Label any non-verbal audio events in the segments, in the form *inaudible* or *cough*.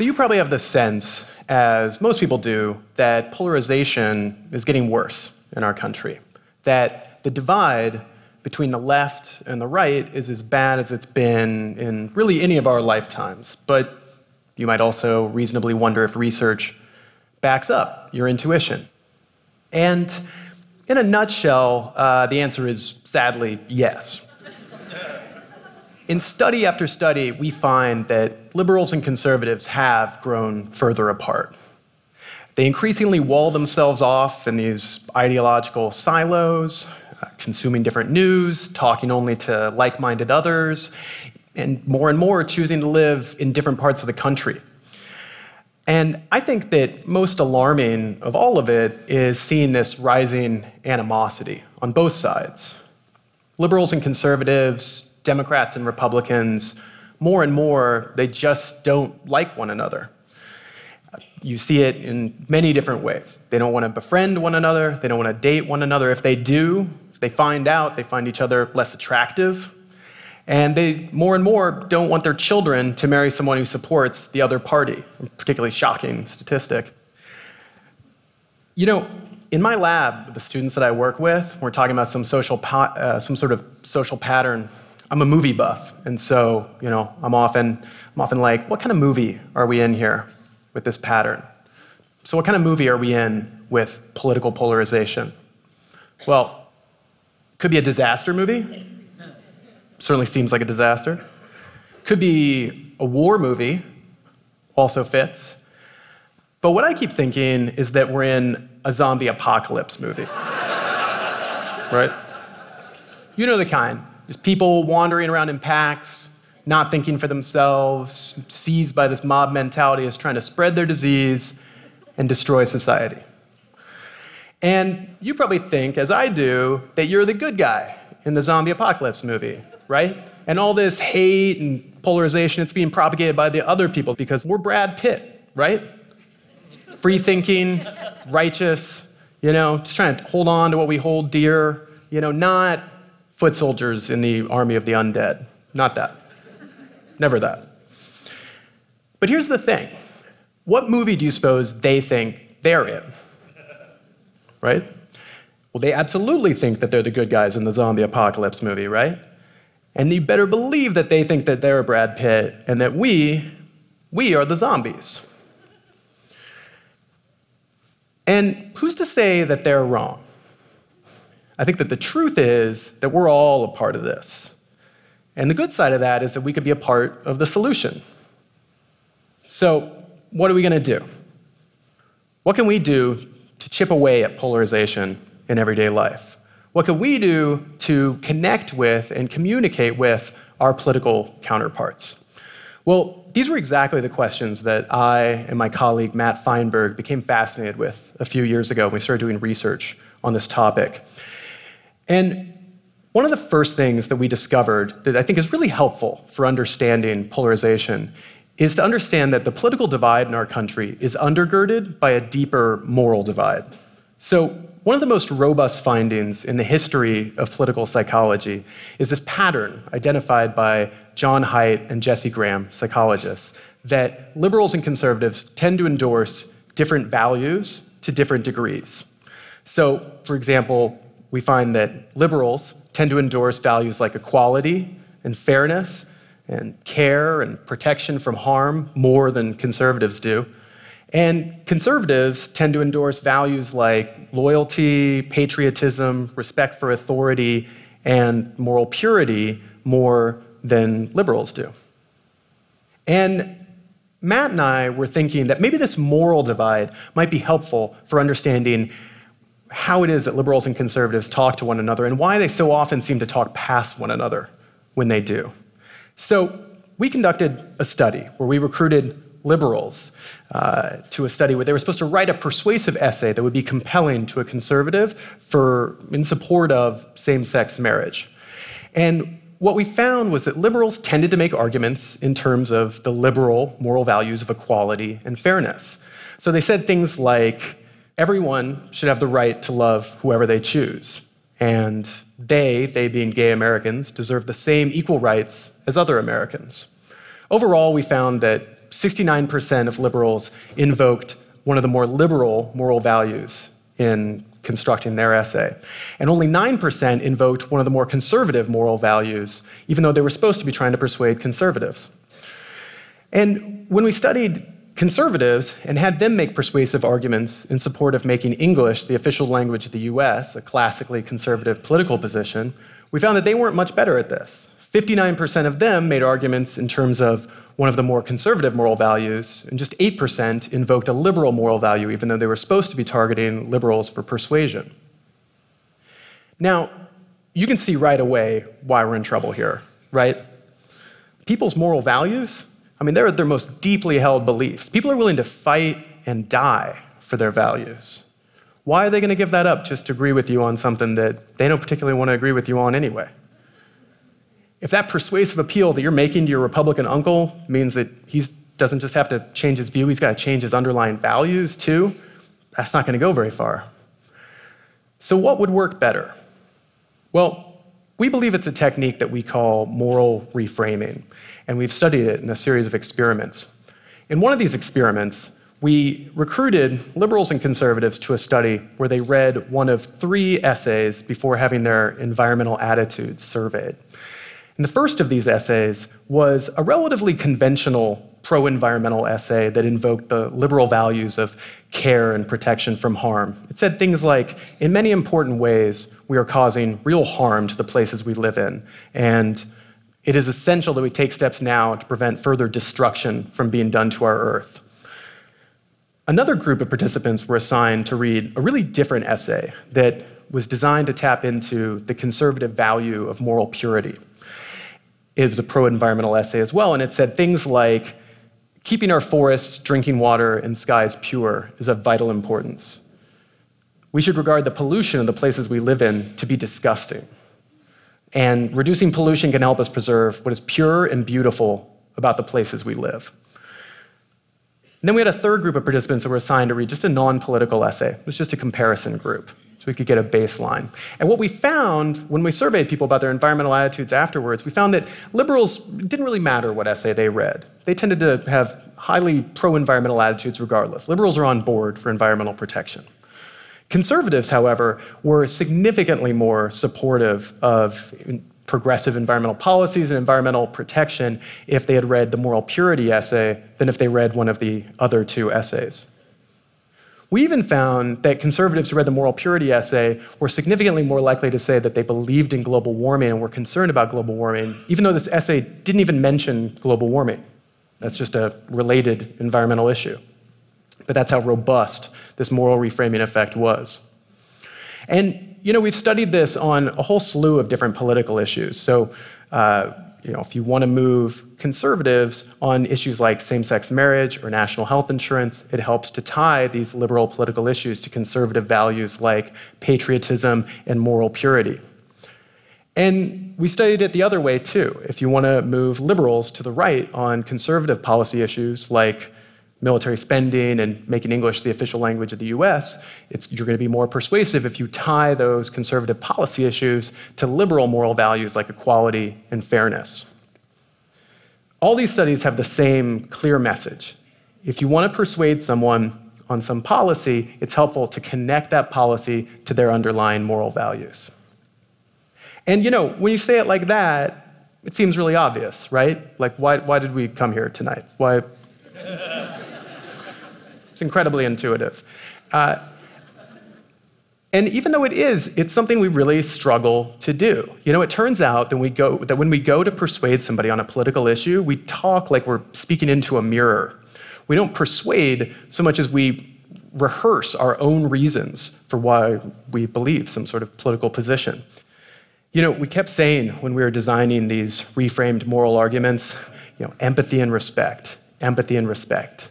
So you probably have the sense, as most people do, that polarization is getting worse in our country. That the divide between the left and the right is as bad as it's been in really any of our lifetimes. But you might also reasonably wonder if research backs up your intuition. And in a nutshell, uh, the answer is sadly yes. In study after study, we find that liberals and conservatives have grown further apart. They increasingly wall themselves off in these ideological silos, uh, consuming different news, talking only to like minded others, and more and more choosing to live in different parts of the country. And I think that most alarming of all of it is seeing this rising animosity on both sides. Liberals and conservatives, Democrats and Republicans, more and more, they just don't like one another. You see it in many different ways. They don't want to befriend one another, they don't want to date one another. If they do, if they find out, they find each other less attractive. And they more and more don't want their children to marry someone who supports the other party, a particularly shocking statistic. You know, in my lab, the students that I work with, we're talking about some, social uh, some sort of social pattern I'm a movie buff, and so you know I'm often I'm often like, what kind of movie are we in here with this pattern? So what kind of movie are we in with political polarization? Well, could be a disaster movie. Certainly seems like a disaster. Could be a war movie. Also fits. But what I keep thinking is that we're in a zombie apocalypse movie. *laughs* right? You know the kind just people wandering around in packs, not thinking for themselves, seized by this mob mentality as trying to spread their disease and destroy society. And you probably think, as I do, that you're the good guy in the zombie apocalypse movie, right? And all this hate and polarization, it's being propagated by the other people because we're Brad Pitt, right? Free thinking, righteous, you know, just trying to hold on to what we hold dear, you know, not foot soldiers in the army of the undead. Not that. Never that. But here's the thing what movie do you suppose they think they're in? Right? Well, they absolutely think that they're the good guys in the zombie apocalypse movie, right? And you better believe that they think that they're Brad Pitt and that we, we are the zombies. And who's to say that they're wrong? I think that the truth is that we're all a part of this. And the good side of that is that we could be a part of the solution. So, what are we going to do? What can we do to chip away at polarization in everyday life? What can we do to connect with and communicate with our political counterparts? Well, these were exactly the questions that I and my colleague Matt Feinberg became fascinated with a few years ago when we started doing research on this topic. And one of the first things that we discovered that I think is really helpful for understanding polarization is to understand that the political divide in our country is undergirded by a deeper moral divide. So, one of the most robust findings in the history of political psychology is this pattern identified by John Haidt and Jesse Graham, psychologists, that liberals and conservatives tend to endorse different values to different degrees. So, for example, we find that liberals tend to endorse values like equality and fairness and care and protection from harm more than conservatives do. And conservatives tend to endorse values like loyalty, patriotism, respect for authority, and moral purity more than liberals do. And Matt and I were thinking that maybe this moral divide might be helpful for understanding how it is that liberals and conservatives talk to one another and why they so often seem to talk past one another when they do. So, we conducted a study where we recruited liberals uh, to a study where they were supposed to write a persuasive essay that would be compelling to a conservative for, in support of same sex marriage. And what we found was that liberals tended to make arguments in terms of the liberal moral values of equality and fairness. So they said things like, everyone should have the right to love whoever they choose. And they, they being gay Americans, deserve the same equal rights as other Americans. Overall, we found that 69% of liberals invoked one of the more liberal moral values in constructing their essay. And only 9% invoked one of the more conservative moral values, even though they were supposed to be trying to persuade conservatives. And when we studied conservatives and had them make persuasive arguments in support of making English the official language of the US, a classically conservative political position, we found that they weren't much better at this. 59% of them made arguments in terms of one of the more conservative moral values, and just 8% invoked a liberal moral value, even though they were supposed to be targeting liberals for persuasion. Now, you can see right away why we're in trouble here, right? People's moral values, I mean, they're their most deeply held beliefs. People are willing to fight and die for their values. Why are they going to give that up just to agree with you on something that they don't particularly want to agree with you on anyway? If that persuasive appeal that you're making to your Republican uncle means that he doesn't just have to change his view, he's got to change his underlying values too, that's not going to go very far. So, what would work better? Well, we believe it's a technique that we call moral reframing, and we've studied it in a series of experiments. In one of these experiments, we recruited liberals and conservatives to a study where they read one of three essays before having their environmental attitudes surveyed. And the first of these essays was a relatively conventional pro environmental essay that invoked the liberal values of care and protection from harm. It said things like In many important ways, we are causing real harm to the places we live in, and it is essential that we take steps now to prevent further destruction from being done to our Earth. Another group of participants were assigned to read a really different essay that was designed to tap into the conservative value of moral purity. It was a pro environmental essay as well, and it said things like keeping our forests, drinking water, and skies pure is of vital importance. We should regard the pollution of the places we live in to be disgusting. And reducing pollution can help us preserve what is pure and beautiful about the places we live. And then we had a third group of participants that were assigned to read just a non political essay. It was just a comparison group so we could get a baseline. And what we found when we surveyed people about their environmental attitudes afterwards, we found that liberals didn't really matter what essay they read. They tended to have highly pro environmental attitudes regardless. Liberals are on board for environmental protection. Conservatives, however, were significantly more supportive of progressive environmental policies and environmental protection if they had read the moral purity essay than if they read one of the other two essays. We even found that conservatives who read the moral purity essay were significantly more likely to say that they believed in global warming and were concerned about global warming, even though this essay didn't even mention global warming. That's just a related environmental issue. But that's how robust this moral reframing effect was. And, you know, we've studied this on a whole slew of different political issues. So, uh, you know, if you want to move conservatives on issues like same sex marriage or national health insurance, it helps to tie these liberal political issues to conservative values like patriotism and moral purity. And we studied it the other way too. If you want to move liberals to the right on conservative policy issues like military spending and making English the official language of the US, you're going to be more persuasive if you tie those conservative policy issues to liberal moral values like equality and fairness. All these studies have the same clear message. If you want to persuade someone on some policy, it's helpful to connect that policy to their underlying moral values. And you know, when you say it like that, it seems really obvious, right? Like, why, why did we come here tonight? Why? It's incredibly intuitive. Uh, and even though it is, it's something we really struggle to do. You know, it turns out that, we go, that when we go to persuade somebody on a political issue, we talk like we're speaking into a mirror. We don't persuade so much as we rehearse our own reasons for why we believe some sort of political position. You know, we kept saying when we were designing these reframed moral arguments, you know, empathy and respect, empathy and respect.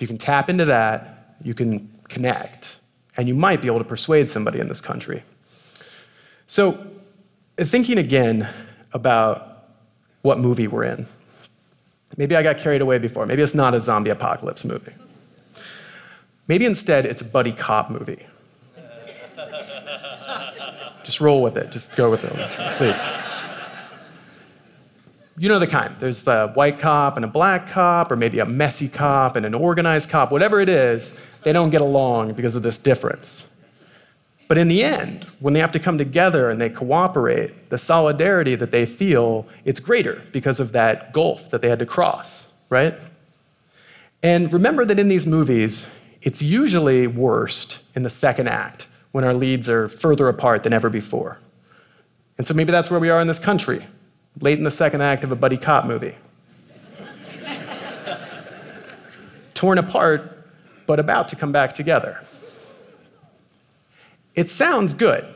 If you can tap into that, you can connect, and you might be able to persuade somebody in this country. So, thinking again about what movie we're in. Maybe I got carried away before. Maybe it's not a zombie apocalypse movie. Maybe instead it's a buddy cop movie. *laughs* Just roll with it. Just go with it, please. You know the kind. There's a white cop and a black cop, or maybe a messy cop and an organized cop, whatever it is, they don't get along because of this difference. But in the end, when they have to come together and they cooperate, the solidarity that they feel, it's greater because of that gulf that they had to cross, right? And remember that in these movies, it's usually worst in the second act when our leads are further apart than ever before. And so maybe that's where we are in this country late in the second act of a buddy cop movie. Torn apart, but about to come back together. It sounds good,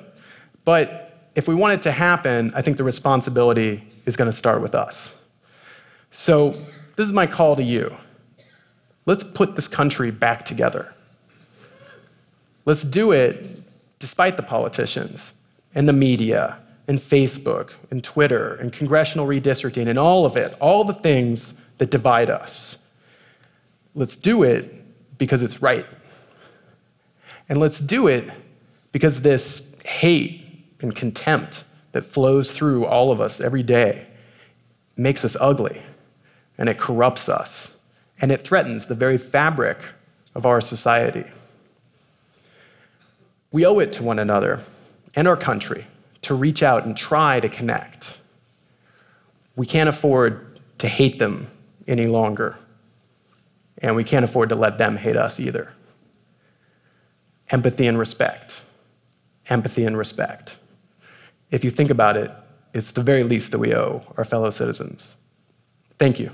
but if we want it to happen, I think the responsibility is going to start with us. So, this is my call to you. Let's put this country back together. Let's do it despite the politicians and the media and Facebook and Twitter and congressional redistricting and all of it, all the things that divide us. Let's do it because it's right. And let's do it because this hate and contempt that flows through all of us every day makes us ugly and it corrupts us and it threatens the very fabric of our society. We owe it to one another and our country to reach out and try to connect. We can't afford to hate them any longer, and we can't afford to let them hate us either. Empathy and respect. Empathy and respect. If you think about it, it's the very least that we owe our fellow citizens. Thank you.